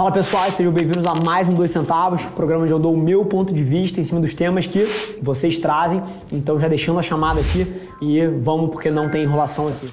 Fala pessoal, sejam bem-vindos a mais um Dois Centavos, programa onde eu dou o meu ponto de vista em cima dos temas que vocês trazem. Então já deixando a chamada aqui e vamos porque não tem enrolação aqui.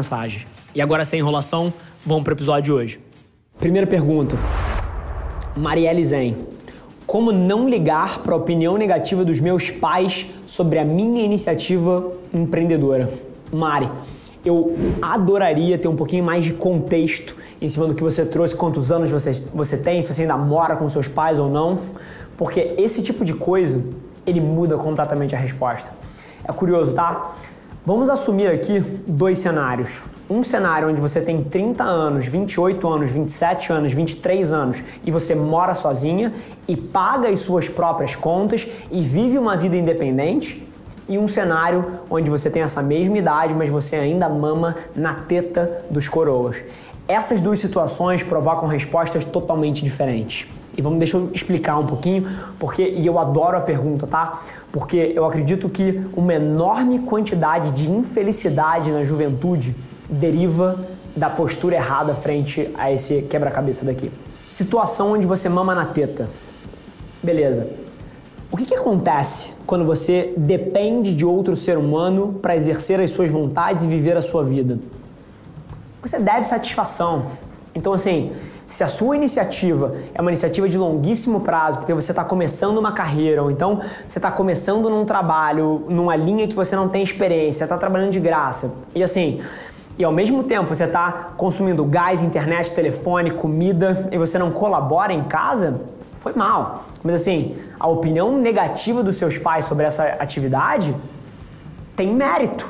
E agora, sem enrolação, vamos para o episódio de hoje. Primeira pergunta. Marielle Zen. Como não ligar para a opinião negativa dos meus pais sobre a minha iniciativa empreendedora? Mari, eu adoraria ter um pouquinho mais de contexto em cima do que você trouxe, quantos anos você, você tem, se você ainda mora com seus pais ou não, porque esse tipo de coisa ele muda completamente a resposta. É curioso, tá? Vamos assumir aqui dois cenários. Um cenário onde você tem 30 anos, 28 anos, 27 anos, 23 anos e você mora sozinha e paga as suas próprias contas e vive uma vida independente. E um cenário onde você tem essa mesma idade, mas você ainda mama na teta dos coroas. Essas duas situações provocam respostas totalmente diferentes. E vamos deixa eu explicar um pouquinho, porque e eu adoro a pergunta, tá? Porque eu acredito que uma enorme quantidade de infelicidade na juventude deriva da postura errada frente a esse quebra-cabeça daqui. Situação onde você mama na teta. Beleza. O que, que acontece quando você depende de outro ser humano para exercer as suas vontades e viver a sua vida? Você deve satisfação. Então, assim, se a sua iniciativa é uma iniciativa de longuíssimo prazo, porque você está começando uma carreira, ou então você está começando num trabalho, numa linha que você não tem experiência, está trabalhando de graça, e assim, e ao mesmo tempo você está consumindo gás, internet, telefone, comida, e você não colabora em casa, foi mal. Mas assim, a opinião negativa dos seus pais sobre essa atividade tem mérito.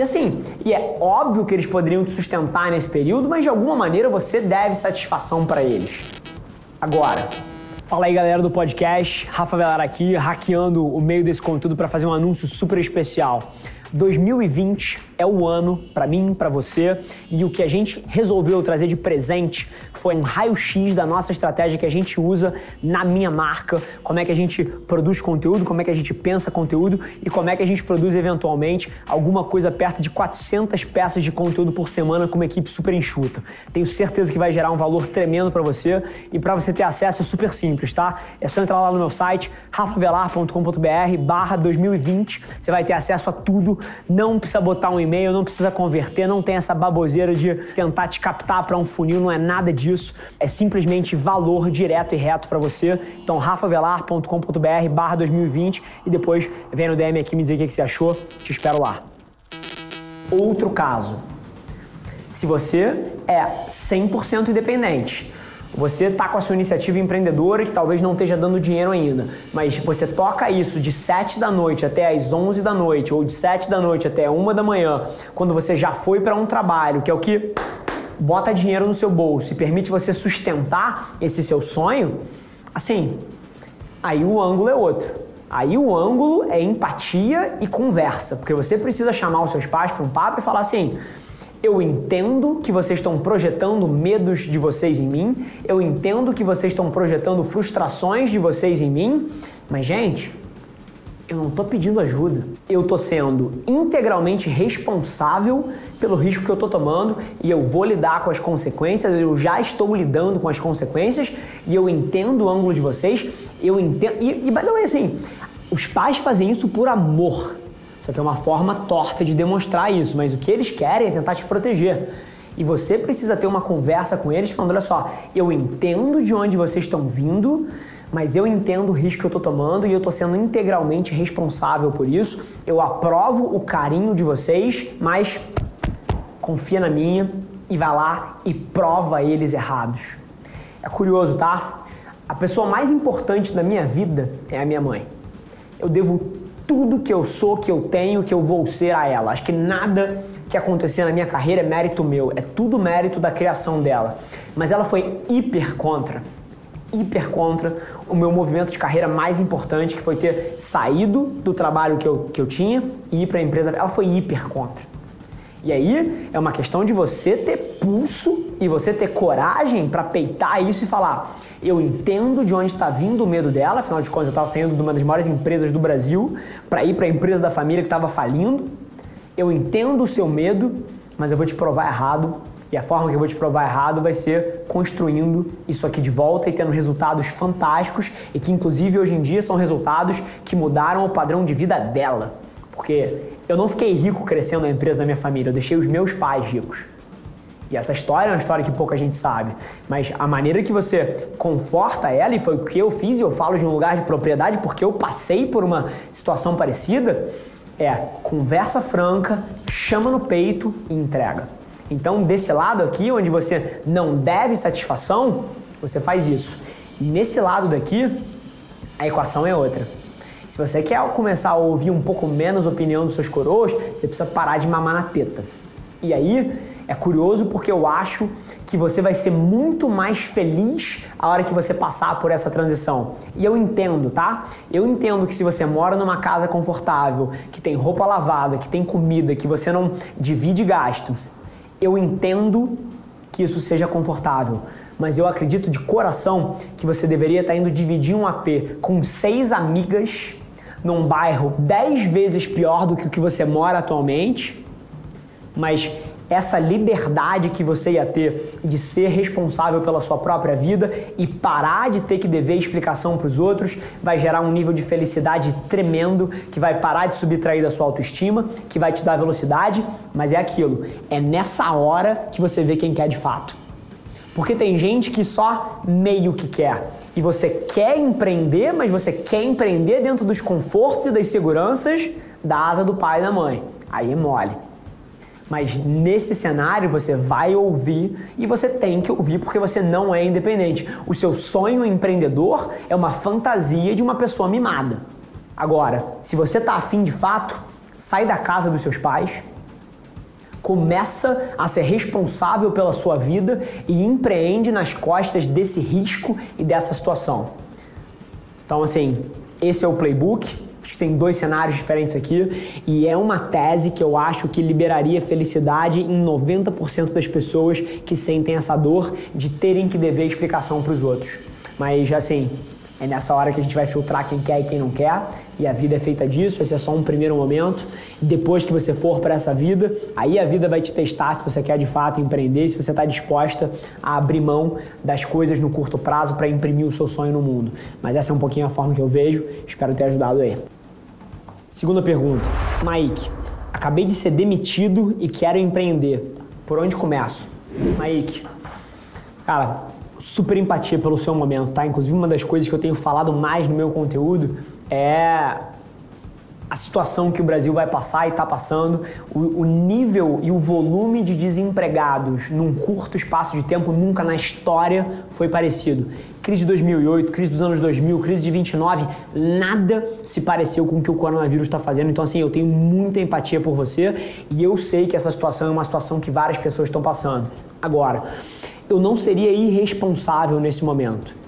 E assim, e é óbvio que eles poderiam te sustentar nesse período, mas de alguma maneira você deve satisfação para eles. Agora, fala aí galera do podcast, Rafa Velar aqui, hackeando o meio desse conteúdo para fazer um anúncio super especial. 2020 é o ano para mim, para você, e o que a gente resolveu trazer de presente foi um raio-x da nossa estratégia que a gente usa na minha marca, como é que a gente produz conteúdo, como é que a gente pensa conteúdo e como é que a gente produz eventualmente alguma coisa perto de 400 peças de conteúdo por semana com uma equipe super enxuta. Tenho certeza que vai gerar um valor tremendo para você e para você ter acesso é super simples, tá? É só entrar lá no meu site rafavelar.com.br/2020, você vai ter acesso a tudo, não precisa botar um e-mail, não precisa converter, não tem essa baboseira de tentar te captar para um funil, não é nada disso. É simplesmente valor direto e reto para você. Então, rafavelar.com.br barra 2020 e depois vem no DM aqui me dizer o que você achou. Te espero lá. Outro caso. Se você é 100% independente, você está com a sua iniciativa empreendedora que talvez não esteja dando dinheiro ainda, mas você toca isso de 7 da noite até as 11 da noite ou de 7 da noite até 1 da manhã, quando você já foi para um trabalho, que é o que bota dinheiro no seu bolso e permite você sustentar esse seu sonho, assim, aí o ângulo é outro. Aí o ângulo é empatia e conversa, porque você precisa chamar os seus pais para um papo e falar assim: eu entendo que vocês estão projetando medos de vocês em mim, eu entendo que vocês estão projetando frustrações de vocês em mim, mas gente, eu não estou pedindo ajuda. Eu estou sendo integralmente responsável pelo risco que eu estou tomando e eu vou lidar com as consequências. Eu já estou lidando com as consequências e eu entendo o ângulo de vocês. Eu entendo. E, e by the way, assim, os pais fazem isso por amor. Só que é uma forma torta de demonstrar isso, mas o que eles querem é tentar te proteger. E você precisa ter uma conversa com eles falando: olha só, eu entendo de onde vocês estão vindo, mas eu entendo o risco que eu estou tomando e eu estou sendo integralmente responsável por isso. Eu aprovo o carinho de vocês, mas confia na minha e vai lá e prova eles errados. É curioso, tá? A pessoa mais importante da minha vida é a minha mãe. Eu devo tudo que eu sou, que eu tenho, que eu vou ser a ela. Acho que nada que acontecer na minha carreira é mérito meu, é tudo mérito da criação dela. Mas ela foi hiper contra. hiper contra o meu movimento de carreira mais importante, que foi ter saído do trabalho que eu, que eu tinha e ir para a empresa. Ela foi hiper contra. E aí é uma questão de você ter pulso e você ter coragem para peitar isso e falar: eu entendo de onde está vindo o medo dela, afinal de contas eu estava saindo de uma das maiores empresas do Brasil para ir para a empresa da família que estava falindo. Eu entendo o seu medo, mas eu vou te provar errado. E a forma que eu vou te provar errado vai ser construindo isso aqui de volta e tendo resultados fantásticos e que inclusive hoje em dia são resultados que mudaram o padrão de vida dela. Porque eu não fiquei rico crescendo na empresa da minha família, eu deixei os meus pais ricos. E essa história é uma história que pouca gente sabe. Mas a maneira que você conforta ela, e foi o que eu fiz, e eu falo de um lugar de propriedade porque eu passei por uma situação parecida, é conversa franca, chama no peito e entrega. Então, desse lado aqui, onde você não deve satisfação, você faz isso. E nesse lado daqui, a equação é outra. Se você quer começar a ouvir um pouco menos opinião dos seus coroas, você precisa parar de mamar na teta. E aí é curioso porque eu acho que você vai ser muito mais feliz a hora que você passar por essa transição. E eu entendo, tá? Eu entendo que se você mora numa casa confortável, que tem roupa lavada, que tem comida, que você não divide gastos, eu entendo que isso seja confortável mas eu acredito de coração que você deveria estar indo dividir um AP com seis amigas num bairro dez vezes pior do que o que você mora atualmente, mas essa liberdade que você ia ter de ser responsável pela sua própria vida e parar de ter que dever explicação para os outros vai gerar um nível de felicidade tremendo que vai parar de subtrair da sua autoestima, que vai te dar velocidade, mas é aquilo, é nessa hora que você vê quem quer de fato. Porque tem gente que só meio que quer. E você quer empreender, mas você quer empreender dentro dos confortos e das seguranças da asa do pai e da mãe. Aí é mole. Mas nesse cenário você vai ouvir e você tem que ouvir porque você não é independente. O seu sonho empreendedor é uma fantasia de uma pessoa mimada. Agora, se você está afim de fato, sai da casa dos seus pais, começa a ser responsável pela sua vida e empreende nas costas desse risco e dessa situação. Então, assim, esse é o playbook. Acho que tem dois cenários diferentes aqui e é uma tese que eu acho que liberaria felicidade em 90% das pessoas que sentem essa dor de terem que dever explicação para os outros. Mas assim, é nessa hora que a gente vai filtrar quem quer e quem não quer, e a vida é feita disso, esse é só um primeiro momento. Depois que você for para essa vida, aí a vida vai te testar se você quer de fato empreender, se você está disposta a abrir mão das coisas no curto prazo para imprimir o seu sonho no mundo. Mas essa é um pouquinho a forma que eu vejo, espero ter ajudado aí. Segunda pergunta, Mike, acabei de ser demitido e quero empreender. Por onde começo? Mike, cara, super empatia pelo seu momento, tá? Inclusive, uma das coisas que eu tenho falado mais no meu conteúdo é a situação que o Brasil vai passar e está passando, o, o, nível e o volume de desempregados num curto espaço de tempo nunca na história foi parecido. Crise de 2008, crise dos anos 2000, crise de 29, nada se pareceu com o que o coronavírus está fazendo. Então, assim, eu tenho muita empatia por você e eu sei que essa situação é uma situação que várias pessoas estão passando. Agora, eu não seria irresponsável nesse momento.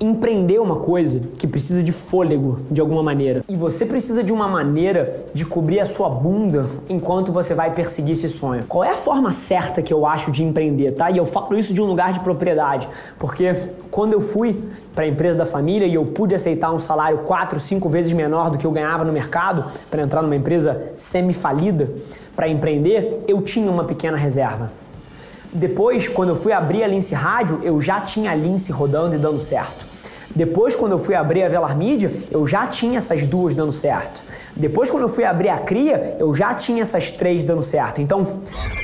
Empreender uma coisa que precisa de fôlego de alguma maneira. E você precisa de uma maneira de cobrir a sua bunda enquanto você vai perseguir esse sonho. Qual é a forma certa que eu acho de empreender, tá? E eu falo isso de um lugar de propriedade, porque quando eu fui para a empresa da família e eu pude aceitar um salário quatro, cinco vezes menor do que eu ganhava no mercado para entrar numa empresa semi-falida para empreender, eu tinha uma pequena reserva. Depois, quando eu fui abrir a Lince Rádio, eu já tinha a Lince rodando e dando certo. Depois, quando eu fui abrir a Velar Mídia, eu já tinha essas duas dando certo. Depois, quando eu fui abrir a Cria, eu já tinha essas três dando certo. Então,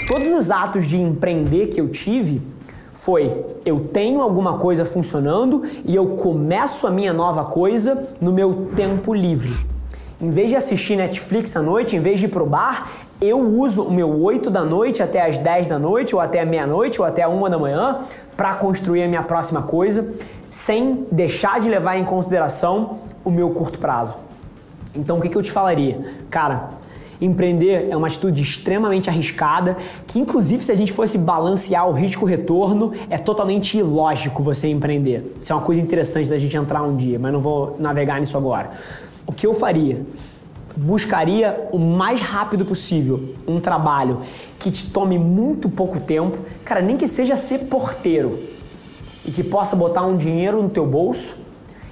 todos os atos de empreender que eu tive foi eu tenho alguma coisa funcionando e eu começo a minha nova coisa no meu tempo livre. Em vez de assistir Netflix à noite, em vez de ir pro bar, eu uso o meu 8 da noite até as 10 da noite, ou até meia-noite, ou até a 1 da manhã, para construir a minha próxima coisa, sem deixar de levar em consideração o meu curto prazo. Então o que, que eu te falaria? Cara, Empreender é uma atitude extremamente arriscada, que inclusive se a gente fosse balancear o risco-retorno, é totalmente ilógico você empreender. Isso é uma coisa interessante da gente entrar um dia, mas não vou navegar nisso agora. O que eu faria? Buscaria o mais rápido possível um trabalho que te tome muito pouco tempo, cara, nem que seja ser porteiro e que possa botar um dinheiro no teu bolso.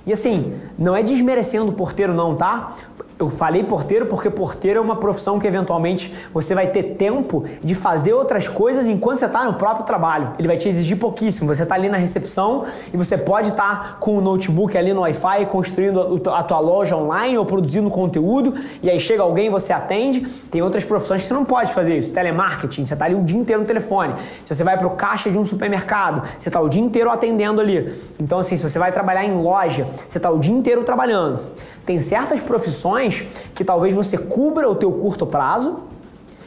E assim, não é desmerecendo o porteiro não, tá? Eu falei porteiro porque porteiro é uma profissão que eventualmente você vai ter tempo de fazer outras coisas enquanto você está no próprio trabalho. Ele vai te exigir pouquíssimo. Você está ali na recepção e você pode estar tá com o notebook ali no Wi-Fi construindo a tua loja online ou produzindo conteúdo e aí chega alguém você atende. Tem outras profissões que você não pode fazer isso. Telemarketing, você está ali o dia inteiro no telefone. Se você vai para o caixa de um supermercado, você está o dia inteiro atendendo ali. Então assim, se você vai trabalhar em loja, você está o dia inteiro trabalhando. Tem certas profissões que talvez você cubra o teu curto prazo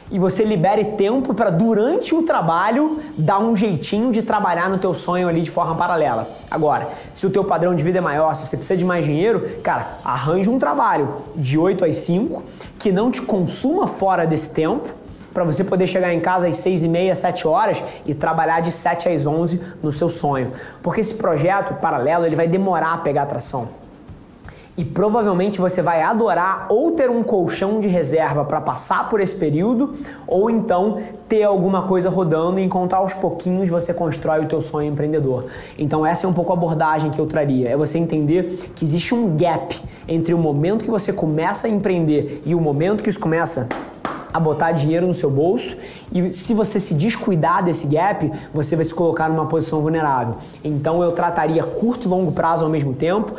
e você libere tempo para durante o trabalho dar um jeitinho de trabalhar no teu sonho ali de forma paralela. Agora, se o teu padrão de vida é maior, se você precisa de mais dinheiro, cara, arranje um trabalho de 8 às 5 que não te consuma fora desse tempo para você poder chegar em casa às 6 e meia, 7 horas e trabalhar de 7 às 11 no seu sonho. Porque esse projeto paralelo ele vai demorar a pegar atração e provavelmente você vai adorar ou ter um colchão de reserva para passar por esse período, ou então ter alguma coisa rodando e encontrar aos pouquinhos você constrói o teu sonho empreendedor. Então essa é um pouco a abordagem que eu traria, é você entender que existe um gap entre o momento que você começa a empreender e o momento que isso começa a botar dinheiro no seu bolso e se você se descuidar desse gap, você vai se colocar numa posição vulnerável. Então eu trataria curto e longo prazo ao mesmo tempo,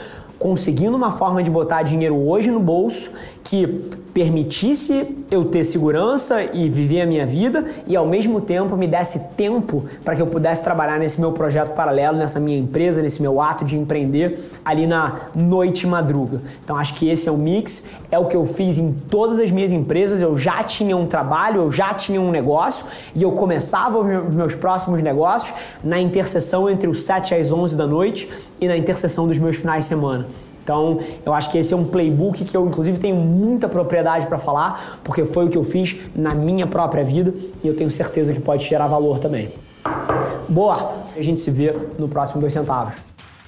conseguindo uma forma de botar dinheiro hoje no bolso que permitisse eu ter segurança e viver a minha vida e ao mesmo tempo me desse tempo para que eu pudesse trabalhar nesse meu projeto paralelo, nessa minha empresa, nesse meu ato de empreender ali na noite madruga. Então acho que esse é o mix, é o que eu fiz em todas as minhas empresas. Eu já tinha um trabalho, eu já tinha um negócio e eu começava os meus próximos negócios na interseção entre os 7 às 11 da noite e na interseção dos meus finais de semana. Então, eu acho que esse é um playbook que eu, inclusive, tenho muita propriedade para falar, porque foi o que eu fiz na minha própria vida e eu tenho certeza que pode gerar valor também. Boa! A gente se vê no próximo Dois Centavos.